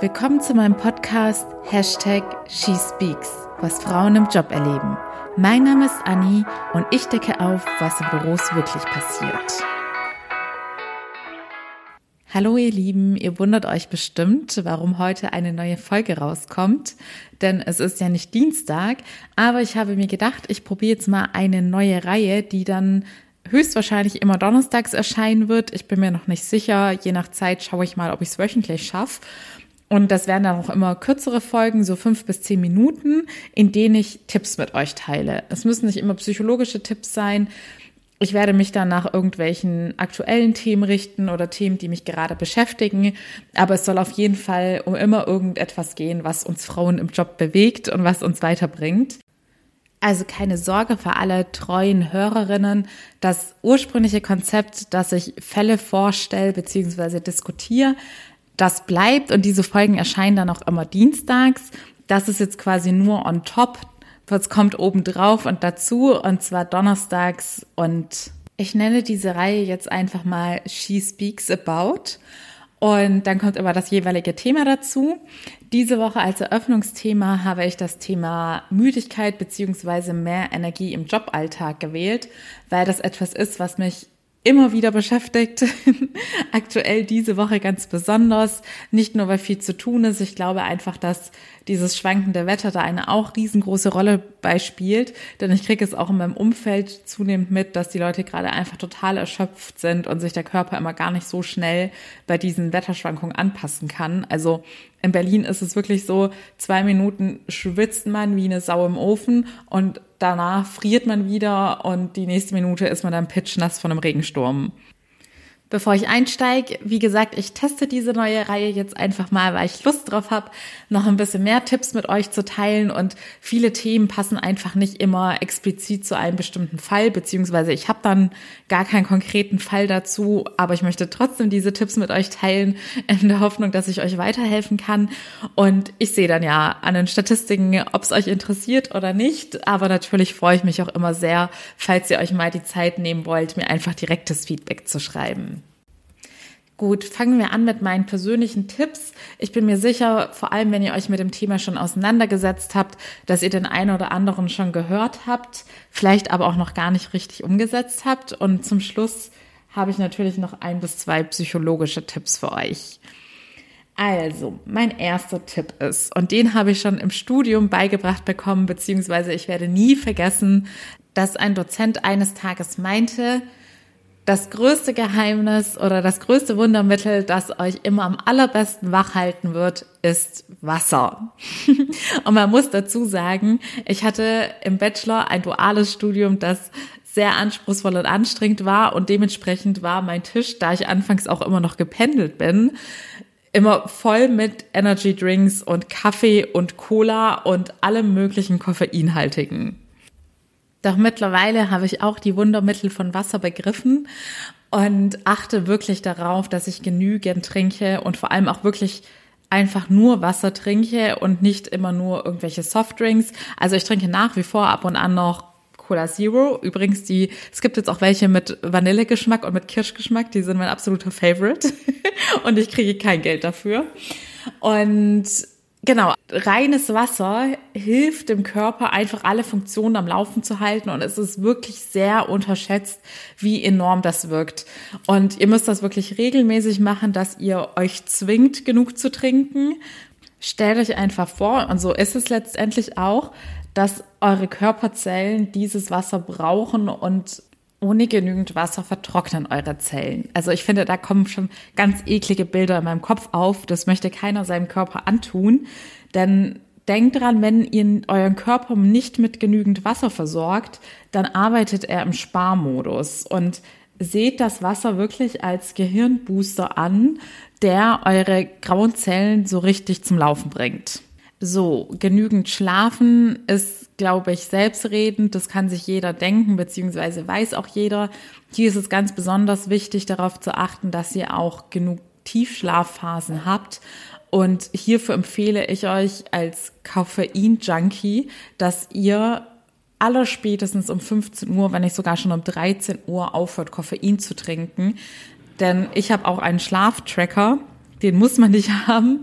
Willkommen zu meinem Podcast Hashtag SheSpeaks, was Frauen im Job erleben. Mein Name ist Anni und ich decke auf, was in Büros wirklich passiert. Hallo ihr Lieben, ihr wundert euch bestimmt, warum heute eine neue Folge rauskommt, denn es ist ja nicht Dienstag, aber ich habe mir gedacht, ich probiere jetzt mal eine neue Reihe, die dann höchstwahrscheinlich immer donnerstags erscheinen wird. Ich bin mir noch nicht sicher, je nach Zeit schaue ich mal, ob ich es wöchentlich schaffe. Und das werden dann auch immer kürzere Folgen, so fünf bis zehn Minuten, in denen ich Tipps mit euch teile. Es müssen nicht immer psychologische Tipps sein. Ich werde mich dann nach irgendwelchen aktuellen Themen richten oder Themen, die mich gerade beschäftigen. Aber es soll auf jeden Fall um immer irgendetwas gehen, was uns Frauen im Job bewegt und was uns weiterbringt. Also keine Sorge für alle treuen Hörerinnen. Das ursprüngliche Konzept, dass ich Fälle vorstelle bzw. diskutiere, das bleibt und diese Folgen erscheinen dann auch immer dienstags. Das ist jetzt quasi nur on top. Was kommt oben drauf und dazu und zwar donnerstags und ich nenne diese Reihe jetzt einfach mal She Speaks About. Und dann kommt immer das jeweilige Thema dazu. Diese Woche als Eröffnungsthema habe ich das Thema Müdigkeit beziehungsweise mehr Energie im Joballtag gewählt, weil das etwas ist, was mich immer wieder beschäftigt. Aktuell diese Woche ganz besonders. Nicht nur, weil viel zu tun ist. Ich glaube einfach, dass dieses schwankende Wetter da eine auch riesengroße Rolle beispielt. Denn ich kriege es auch in meinem Umfeld zunehmend mit, dass die Leute gerade einfach total erschöpft sind und sich der Körper immer gar nicht so schnell bei diesen Wetterschwankungen anpassen kann. Also in Berlin ist es wirklich so, zwei Minuten schwitzt man wie eine Sau im Ofen und danach friert man wieder und die nächste Minute ist man dann pitchnass von einem Regensturm. Bevor ich einsteige, wie gesagt, ich teste diese neue Reihe jetzt einfach mal, weil ich Lust drauf habe, noch ein bisschen mehr Tipps mit euch zu teilen und viele Themen passen einfach nicht immer explizit zu einem bestimmten Fall, beziehungsweise ich habe dann gar keinen konkreten Fall dazu, aber ich möchte trotzdem diese Tipps mit euch teilen, in der Hoffnung, dass ich euch weiterhelfen kann. Und ich sehe dann ja an den Statistiken, ob es euch interessiert oder nicht, aber natürlich freue ich mich auch immer sehr, falls ihr euch mal die Zeit nehmen wollt, mir einfach direktes Feedback zu schreiben. Gut, fangen wir an mit meinen persönlichen Tipps. Ich bin mir sicher, vor allem wenn ihr euch mit dem Thema schon auseinandergesetzt habt, dass ihr den einen oder anderen schon gehört habt, vielleicht aber auch noch gar nicht richtig umgesetzt habt. Und zum Schluss habe ich natürlich noch ein bis zwei psychologische Tipps für euch. Also, mein erster Tipp ist, und den habe ich schon im Studium beigebracht bekommen, beziehungsweise ich werde nie vergessen, dass ein Dozent eines Tages meinte, das größte Geheimnis oder das größte Wundermittel, das euch immer am allerbesten wach halten wird, ist Wasser. und man muss dazu sagen, ich hatte im Bachelor ein duales Studium, das sehr anspruchsvoll und anstrengend war und dementsprechend war mein Tisch, da ich anfangs auch immer noch gependelt bin, immer voll mit Energy Drinks und Kaffee und Cola und allem möglichen koffeinhaltigen. Doch mittlerweile habe ich auch die Wundermittel von Wasser begriffen und achte wirklich darauf, dass ich genügend trinke und vor allem auch wirklich einfach nur Wasser trinke und nicht immer nur irgendwelche Softdrinks. Also ich trinke nach wie vor ab und an noch Cola Zero. Übrigens, die, es gibt jetzt auch welche mit Vanillegeschmack und mit Kirschgeschmack, die sind mein absoluter Favorite. und ich kriege kein Geld dafür. Und Genau, reines Wasser hilft dem Körper einfach alle Funktionen am Laufen zu halten und es ist wirklich sehr unterschätzt, wie enorm das wirkt. Und ihr müsst das wirklich regelmäßig machen, dass ihr euch zwingt, genug zu trinken. Stellt euch einfach vor, und so ist es letztendlich auch, dass eure Körperzellen dieses Wasser brauchen und ohne genügend Wasser vertrocknen eure Zellen. Also ich finde, da kommen schon ganz eklige Bilder in meinem Kopf auf. Das möchte keiner seinem Körper antun. Denn denkt dran, wenn ihr euren Körper nicht mit genügend Wasser versorgt, dann arbeitet er im Sparmodus. Und seht das Wasser wirklich als Gehirnbooster an, der eure grauen Zellen so richtig zum Laufen bringt. So, genügend schlafen ist, glaube ich, selbstredend. Das kann sich jeder denken, beziehungsweise weiß auch jeder. Hier ist es ganz besonders wichtig, darauf zu achten, dass ihr auch genug Tiefschlafphasen habt. Und hierfür empfehle ich euch als Koffein-Junkie, dass ihr allerspätestens um 15 Uhr, wenn nicht sogar schon um 13 Uhr aufhört, Koffein zu trinken. Denn ich habe auch einen Schlaftracker Den muss man nicht haben,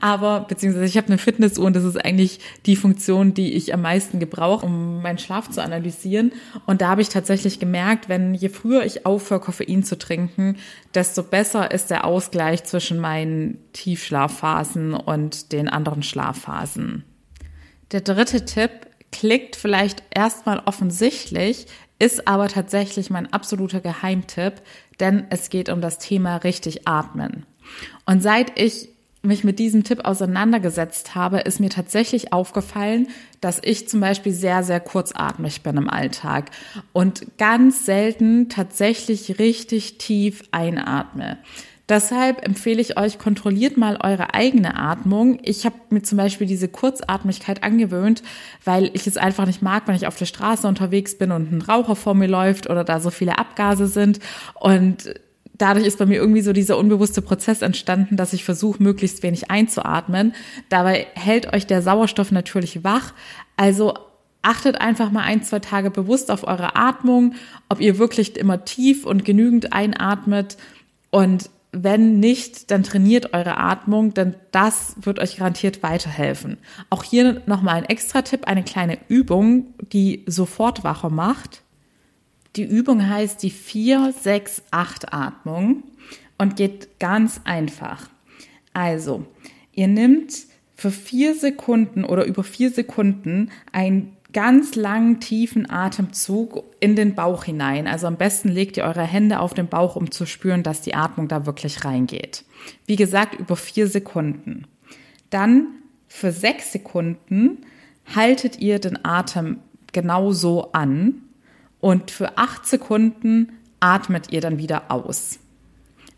aber beziehungsweise ich habe eine Fitnessuhr und das ist eigentlich die Funktion, die ich am meisten gebrauche, um meinen Schlaf zu analysieren. Und da habe ich tatsächlich gemerkt, wenn je früher ich aufhöre, Koffein zu trinken, desto besser ist der Ausgleich zwischen meinen Tiefschlafphasen und den anderen Schlafphasen. Der dritte Tipp klickt vielleicht erstmal offensichtlich, ist aber tatsächlich mein absoluter Geheimtipp, denn es geht um das Thema richtig atmen. Und seit ich mich mit diesem Tipp auseinandergesetzt habe, ist mir tatsächlich aufgefallen, dass ich zum Beispiel sehr, sehr kurzatmig bin im Alltag und ganz selten tatsächlich richtig tief einatme. Deshalb empfehle ich euch, kontrolliert mal eure eigene Atmung. Ich habe mir zum Beispiel diese Kurzatmigkeit angewöhnt, weil ich es einfach nicht mag, wenn ich auf der Straße unterwegs bin und ein Raucher vor mir läuft oder da so viele Abgase sind. Und dadurch ist bei mir irgendwie so dieser unbewusste Prozess entstanden, dass ich versuche, möglichst wenig einzuatmen. Dabei hält euch der Sauerstoff natürlich wach. Also achtet einfach mal ein, zwei Tage bewusst auf eure Atmung, ob ihr wirklich immer tief und genügend einatmet und wenn nicht, dann trainiert eure Atmung, denn das wird euch garantiert weiterhelfen. Auch hier nochmal ein extra Tipp, eine kleine Übung, die sofort wacher macht. Die Übung heißt die 4-6-8-Atmung und geht ganz einfach. Also, ihr nehmt für vier Sekunden oder über vier Sekunden ein ganz langen, tiefen Atemzug in den Bauch hinein. Also am besten legt ihr eure Hände auf den Bauch, um zu spüren, dass die Atmung da wirklich reingeht. Wie gesagt, über vier Sekunden. Dann für sechs Sekunden haltet ihr den Atem genauso an und für acht Sekunden atmet ihr dann wieder aus.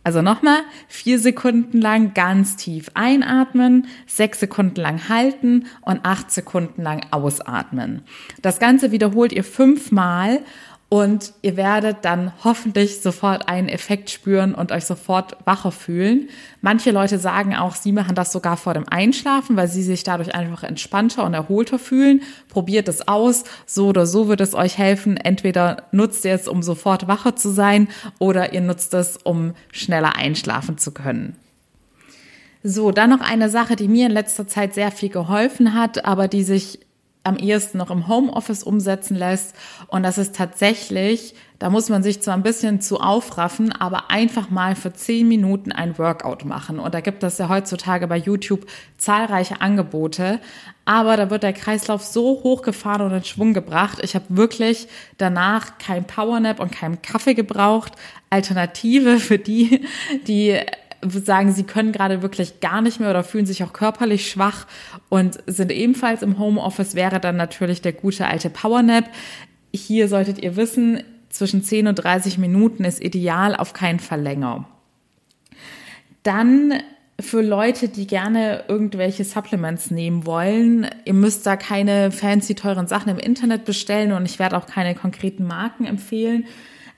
Also nochmal, vier Sekunden lang ganz tief einatmen, sechs Sekunden lang halten und acht Sekunden lang ausatmen. Das Ganze wiederholt ihr fünfmal und ihr werdet dann hoffentlich sofort einen Effekt spüren und euch sofort wacher fühlen. Manche Leute sagen auch, sie machen das sogar vor dem Einschlafen, weil sie sich dadurch einfach entspannter und erholter fühlen. Probiert es aus. So oder so wird es euch helfen. Entweder nutzt ihr es, um sofort wacher zu sein oder ihr nutzt es, um schneller einschlafen zu können. So, dann noch eine Sache, die mir in letzter Zeit sehr viel geholfen hat, aber die sich am ehesten noch im Homeoffice umsetzen lässt. Und das ist tatsächlich, da muss man sich zwar ein bisschen zu aufraffen, aber einfach mal für zehn Minuten ein Workout machen. Und da gibt es ja heutzutage bei YouTube zahlreiche Angebote. Aber da wird der Kreislauf so hochgefahren und in Schwung gebracht. Ich habe wirklich danach kein Powernap und keinen Kaffee gebraucht. Alternative für die, die sagen, sie können gerade wirklich gar nicht mehr oder fühlen sich auch körperlich schwach und sind ebenfalls im Homeoffice, wäre dann natürlich der gute alte Powernap. Hier solltet ihr wissen, zwischen 10 und 30 Minuten ist ideal, auf keinen Fall länger. Dann für Leute, die gerne irgendwelche Supplements nehmen wollen, ihr müsst da keine fancy teuren Sachen im Internet bestellen und ich werde auch keine konkreten Marken empfehlen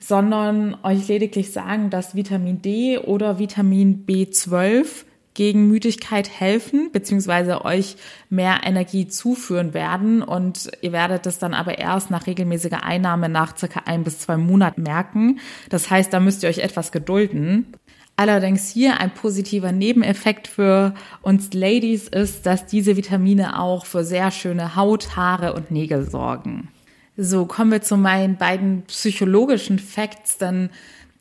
sondern euch lediglich sagen, dass Vitamin D oder Vitamin B12 gegen Müdigkeit helfen, beziehungsweise euch mehr Energie zuführen werden. Und ihr werdet es dann aber erst nach regelmäßiger Einnahme nach circa ein bis zwei Monaten merken. Das heißt, da müsst ihr euch etwas gedulden. Allerdings hier ein positiver Nebeneffekt für uns Ladies ist, dass diese Vitamine auch für sehr schöne Haut, Haare und Nägel sorgen. So, kommen wir zu meinen beiden psychologischen Facts, denn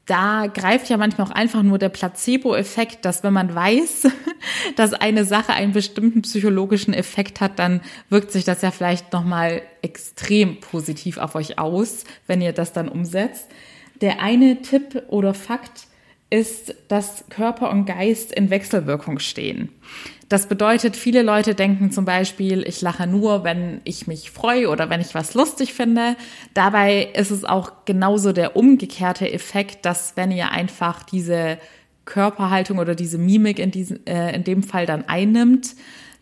da greift ja manchmal auch einfach nur der Placebo-Effekt, dass wenn man weiß, dass eine Sache einen bestimmten psychologischen Effekt hat, dann wirkt sich das ja vielleicht nochmal extrem positiv auf euch aus, wenn ihr das dann umsetzt. Der eine Tipp oder Fakt ist, dass Körper und Geist in Wechselwirkung stehen. Das bedeutet, viele Leute denken zum Beispiel, ich lache nur, wenn ich mich freue oder wenn ich was lustig finde. Dabei ist es auch genauso der umgekehrte Effekt, dass wenn ihr einfach diese Körperhaltung oder diese Mimik in, diesem, äh, in dem Fall dann einnimmt,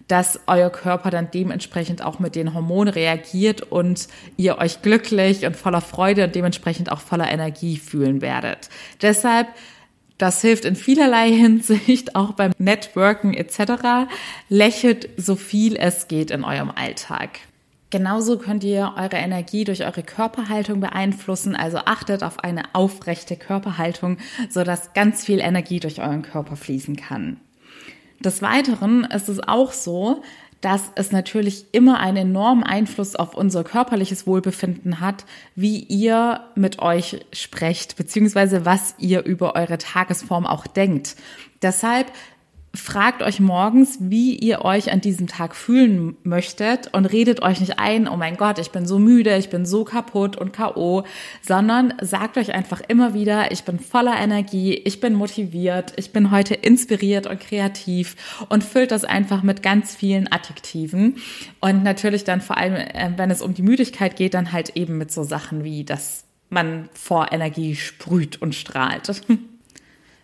dass euer Körper dann dementsprechend auch mit den Hormonen reagiert und ihr euch glücklich und voller Freude und dementsprechend auch voller Energie fühlen werdet. Deshalb das hilft in vielerlei Hinsicht, auch beim Networken etc. Lächelt so viel es geht in eurem Alltag. Genauso könnt ihr eure Energie durch eure Körperhaltung beeinflussen, also achtet auf eine aufrechte Körperhaltung, sodass ganz viel Energie durch euren Körper fließen kann. Des Weiteren ist es auch so, dass es natürlich immer einen enormen Einfluss auf unser körperliches Wohlbefinden hat, wie ihr mit euch sprecht, beziehungsweise was ihr über eure Tagesform auch denkt. Deshalb fragt euch morgens, wie ihr euch an diesem Tag fühlen möchtet und redet euch nicht ein, oh mein Gott, ich bin so müde, ich bin so kaputt und KO, sondern sagt euch einfach immer wieder, ich bin voller Energie, ich bin motiviert, ich bin heute inspiriert und kreativ und füllt das einfach mit ganz vielen Adjektiven und natürlich dann vor allem, äh, wenn es um die Müdigkeit geht, dann halt eben mit so Sachen wie, dass man vor Energie sprüht und strahlt.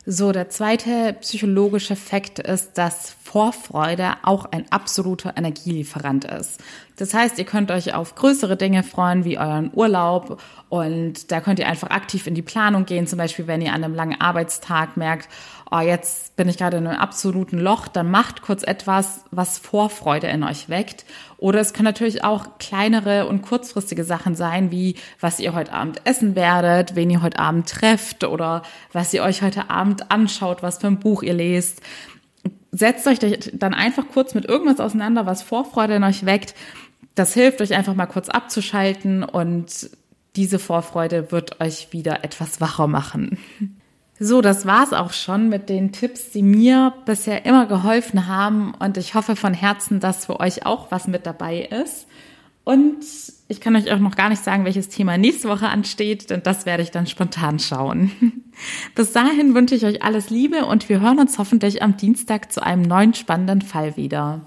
So, der zweite psychologische Fakt ist, dass Vorfreude auch ein absoluter Energielieferant ist. Das heißt, ihr könnt euch auf größere Dinge freuen, wie euren Urlaub. Und da könnt ihr einfach aktiv in die Planung gehen. Zum Beispiel, wenn ihr an einem langen Arbeitstag merkt, oh, jetzt bin ich gerade in einem absoluten Loch, dann macht kurz etwas, was Vorfreude in euch weckt. Oder es können natürlich auch kleinere und kurzfristige Sachen sein, wie was ihr heute Abend essen werdet, wen ihr heute Abend trefft oder was ihr euch heute Abend anschaut, was für ein Buch ihr lest. Setzt euch dann einfach kurz mit irgendwas auseinander, was Vorfreude in euch weckt. Das hilft euch einfach mal kurz abzuschalten und diese Vorfreude wird euch wieder etwas wacher machen. So, das war's auch schon mit den Tipps, die mir bisher immer geholfen haben. Und ich hoffe von Herzen, dass für euch auch was mit dabei ist. Und ich kann euch auch noch gar nicht sagen, welches Thema nächste Woche ansteht, denn das werde ich dann spontan schauen. Bis dahin wünsche ich euch alles Liebe und wir hören uns hoffentlich am Dienstag zu einem neuen spannenden Fall wieder.